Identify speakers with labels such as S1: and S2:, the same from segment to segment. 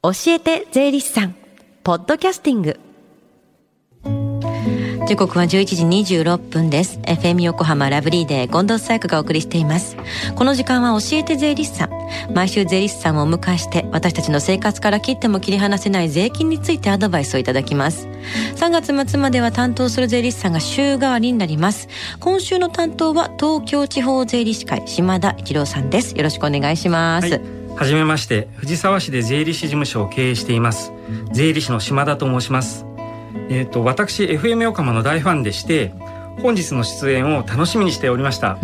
S1: 教えて税理士さん。ポッドキャスティング。時刻は11時26分です。FM 横浜ラブリーで近藤紗友香がお送りしています。この時間は教えて税理士さん。毎週税理士さんをお迎えして私たちの生活から切っても切り離せない税金についてアドバイスをいただきます。3月末までは担当する税理士さんが週替わりになります。今週の担当は東京地方税理士会島田一郎さんです。よろしくお願いします、はい。
S2: はじめまして藤沢市で税理士事務所を経営しています。税理士の島田と申します。えっ、ー、と私 FM 横浜の大ファンでして本日の出演を楽しみにしておりました。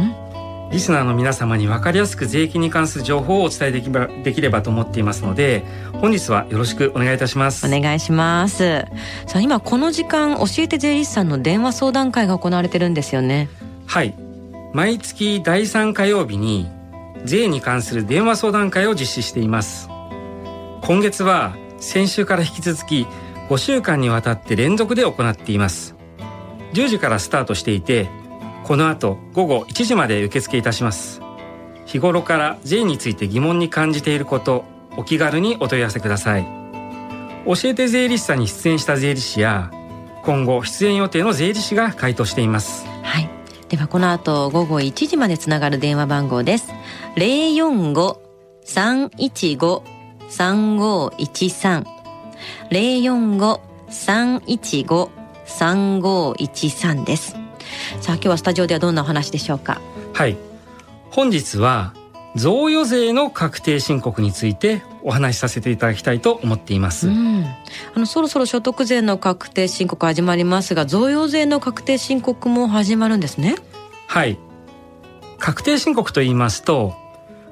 S2: リスナーの皆様に分かりやすく税金に関する情報をお伝えできばできればと思っていますので本日はよろしくお願いいたします。
S1: お願いします。さあ今この時間教えて税理士さんの電話相談会が行われてるんですよね。
S2: はい。毎月第3火曜日に税に関する電話相談会を実施しています。今月は先週から引き続き5週間にわたって連続で行っています。10時からスタートしていてこの後午後1時まで受付いたします。日頃から税について疑問に感じていることお気軽にお問い合わせください。教えて税理士さんに出演した税理士や今後出演予定の税理士が回答しています。
S1: はい。ではこの後午後1時までつながる電話番号です。045-315-3513 045-315-3513です。さあ今日はスタジオではどんなお話でしょうか？
S2: はい。本日は贈与税の確定申告についてお話しさせていただきたいと思っています、うん、
S1: あのそろそろ所得税の確定申告始まりますが贈与税の確定申告も始まるんですね。
S2: はい。確定申告と言いますと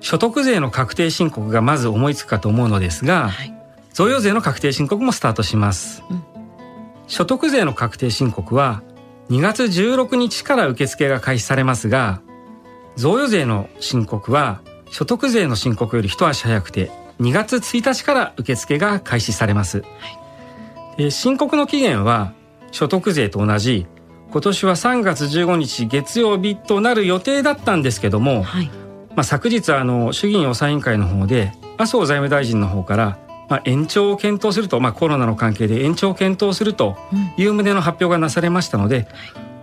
S2: 所得税の確定申告がまず思いつくかと思うのですが、はい、贈与税の確定申告もスタートします、うん、所得税の確定申告は2月16日から受付が開始されますが贈与税の申告は所得税の申告より一足早くて2月1日から受付が開始されます、はい、申告の期限は所得税と同じ今年は3月15日月曜日となる予定だったんですけども、はい、まあ、昨日あの衆議院予算委員会の方で麻生財務大臣の方からまあ、延長を検討すると、まあ、コロナの関係で延長を検討するという旨の発表がなされましたので、うん、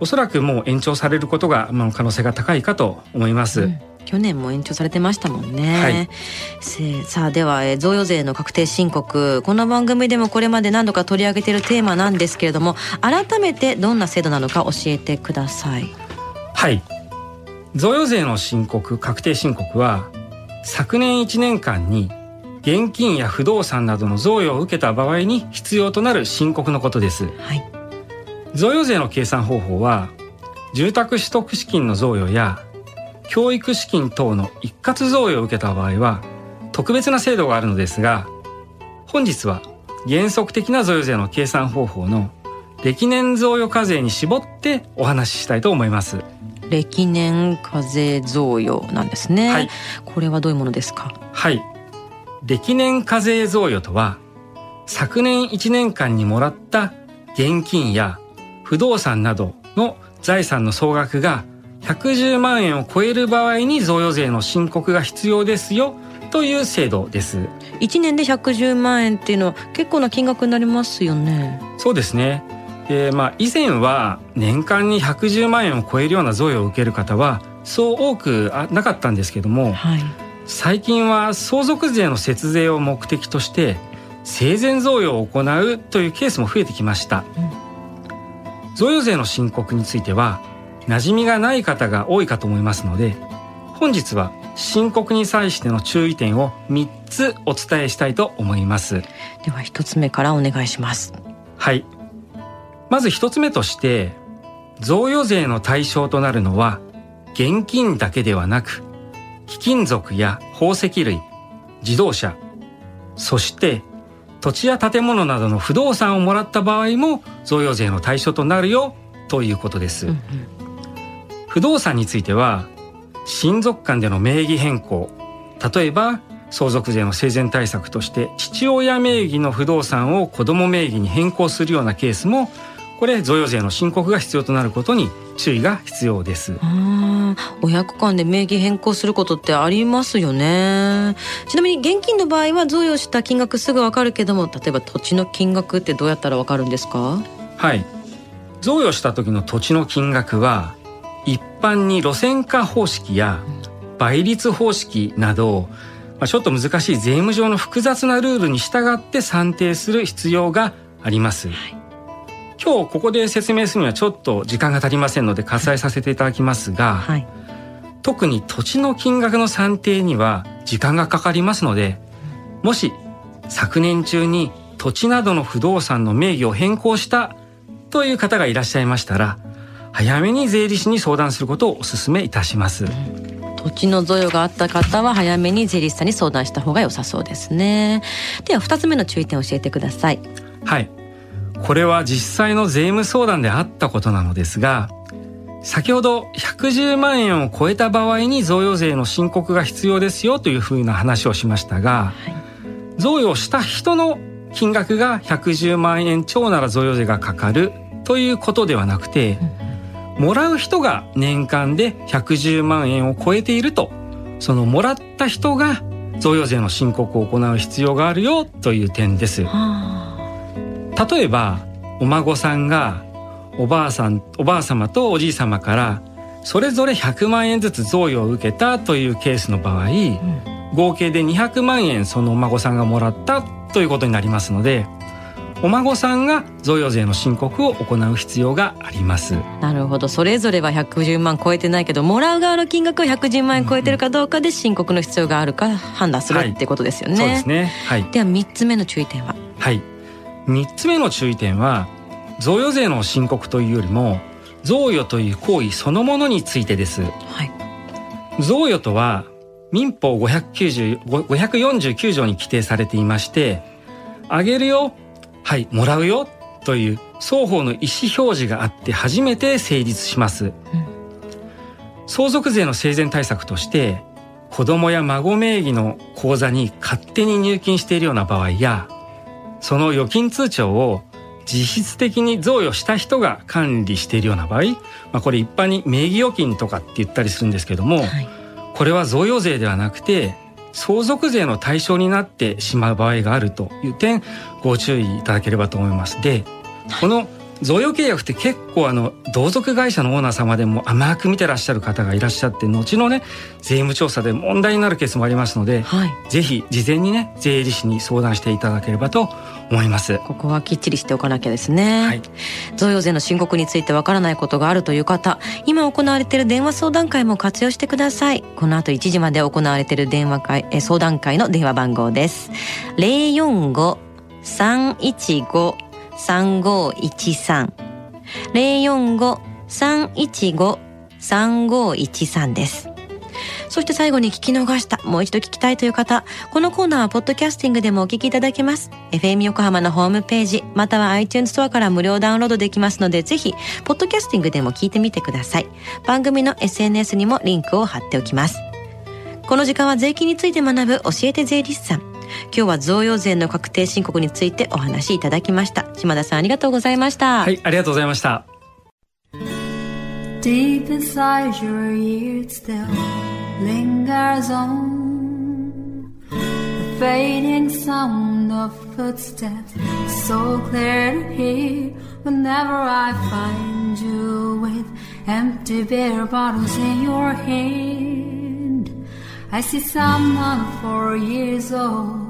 S2: おそらくもう延長されることが、まあ、可能性が高いかと思います。うん
S1: 去年も延長されてましたもんね。はい、さあでは、え贈与税の確定申告この番組でもこれまで何度か取り上げているテーマなんですけれども改めてどんな制度なのか教えてください。
S2: はい贈与税の申告確定申告は昨年1年間に現金や不動産などの贈与を受けた場合に必要となる申告のことです、はい、贈与税の計算方法は住宅取得資金の贈与や教育資金等の一括贈与を受けた場合は特別な制度があるのですが本日は原則的な贈与税の計算方法の歴年贈与課税に絞ってお話ししたいと思います
S1: 歴年課税贈与なんですね、はい、これはどういうものですか？
S2: はい。歴年課税贈与とは昨年1年間にもらった現金や不動産などの財産の総額が110万円を超える場合に贈与税の申告が必要ですよという制度です。
S1: 1年で110万円っていうのは結構な金額になりますよね。
S2: そうですねえー、まあ以前は年間に110万円を超えるような贈与を受ける方はそう多くなかったんですけども、はい、最近は相続税の節税を目的として生前贈与を行うというケースも増えてきました、うん、贈与税の申告については馴染みがない方が多いかと思いますので本日は申告に際しての注意点を3つお伝えしたいと思います。
S1: では1つ目からお願いします。
S2: はいまず1つ目として贈与税の対象となるのは現金だけではなく貴金属や宝石類、自動車、そして土地や建物などの不動産をもらった場合も贈与税の対象となるよということです。うんうん、不動産については親族間での名義変更、例えば相続税の生前対策として父親名義の不動産を子供名義に変更するようなケースもこれ贈与税の申告が必要となることに注意が必要です。
S1: 親子間で名義変更することってありますよね。ちなみに現金の場合は贈与した金額すぐわかるけども、例えば土地の金額ってどうやったらわかるんですか？
S2: はい。贈与した時の土地の金額は、一般に路線価方式や倍率方式など、まあ、ちょっと難しい税務上の複雑なルールに従って算定する必要があります。はい今日ここで説明するにはちょっと時間が足りませんので割愛させていただきますが、はい、特に土地の金額の算定には時間がかかりますのでもし昨年中に土地などの不動産の名義を変更したという方がいらっしゃいましたら早めに税理士に相談することをお勧めいたします。
S1: 土地の贈与があった方は早めに税理士さんに相談した方が良さそうですね。では2つ目の注意点を教えてください。
S2: はい。これは実際の税務相談であったことなのですが、先ほど110万円を超えた場合に贈与税の申告が必要ですよというふうな話をしましたが、はい、贈与した人の金額が110万円超なら贈与税がかかるということではなくて、もらう人が年間で110万円を超えていると、そのもらった人が贈与税の申告を行う必要があるよという点です。はあ例えばお孫さんがおばあさんおばあ様とおじい様からそれぞれ100万円ずつ贈与を受けたというケースの場合、うん、合計で200万円そのお孫さんがもらったということになりますのでお孫さんが贈与税の申告を行う必要があります。
S1: なるほど。それぞれは110万超えてないけどもらう側の金額は110万円超えてるかどうかで申告の必要があるか判断する、はい、ってことですよね。
S2: そうですね。はい。
S1: では3つ目の注意点は？
S2: はい3つ目の注意点は贈与税の申告というよりも贈与という行為そのものについてです、はい、贈与とは民法549条に規定されていましてあげるよはいもらうよという双方の意思表示があって初めて成立します、うん、相続税の生前対策として子供や孫名義の口座に勝手に入金しているような場合やその預金通帳を実質的に贈与した人が管理しているような場合、まあ、これ一般に名義預金とかって言ったりするんですけども、はい、これは贈与税ではなくて相続税の対象になってしまう場合があるという点ご注意いただければと思います。でこの贈与契約って結構あの同族会社のオーナー様でも甘く見てらっしゃる方がいらっしゃって後のね税務調査で問題になるケースもありますので、はい、ぜひ事前にね税理士に相談していただければと思います。
S1: ここはきっちりしておかなきゃですね、はい、贈与税の申告についてわからないことがあるという方今行われている電話相談会も活用してください。この後1時まで行われている電話会え相談会の電話番号です3513 045-315-3513ですそして最後に聞き逃した、もう一度聞きたいという方、このコーナーはポッドキャスティングでもお聞きいただけます。FM 横浜のホームページ、または iTunes ストアから無料ダウンロードできますので、ぜひ、ポッドキャスティングでも聞いてみてください。番組の SNS にもリンクを貼っておきます。この時間は税金について学ぶ教えて税理士さん。今日は贈与税の確定申告についてお話しいただきました。島田さんありがとうございました。
S2: はい、ありがとうございました。Deep inside your ears still lingers on the fading sound of footsteps so clear to hear whenever I find you with empty beer bottles in your hand I see someone four years old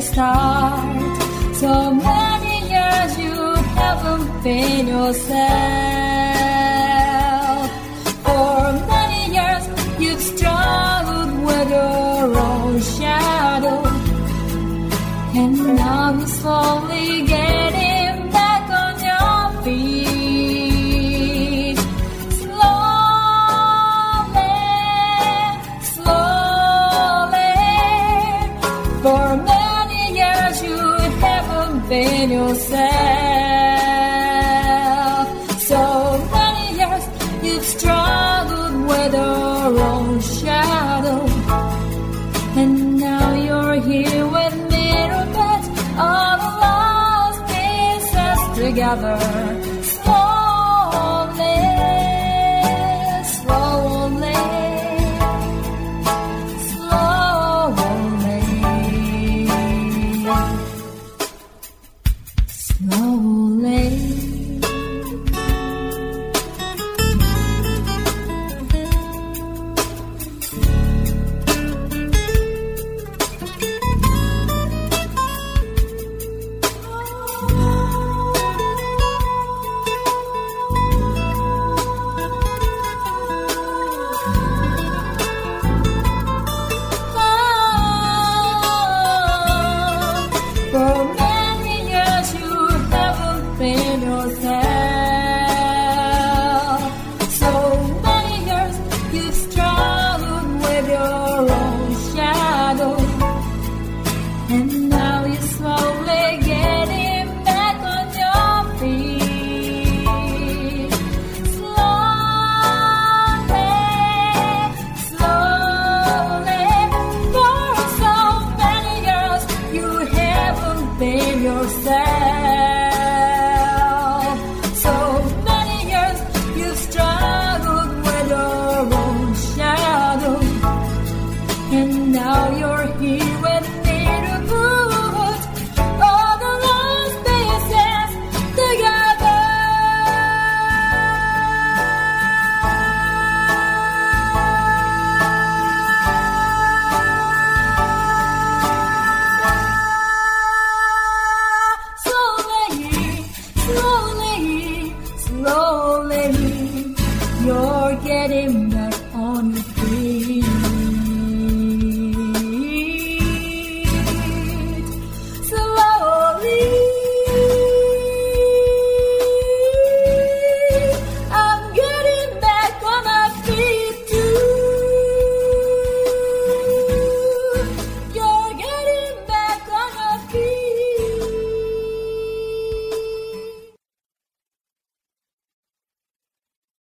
S2: start. So many years you haven't been yourself.
S3: another.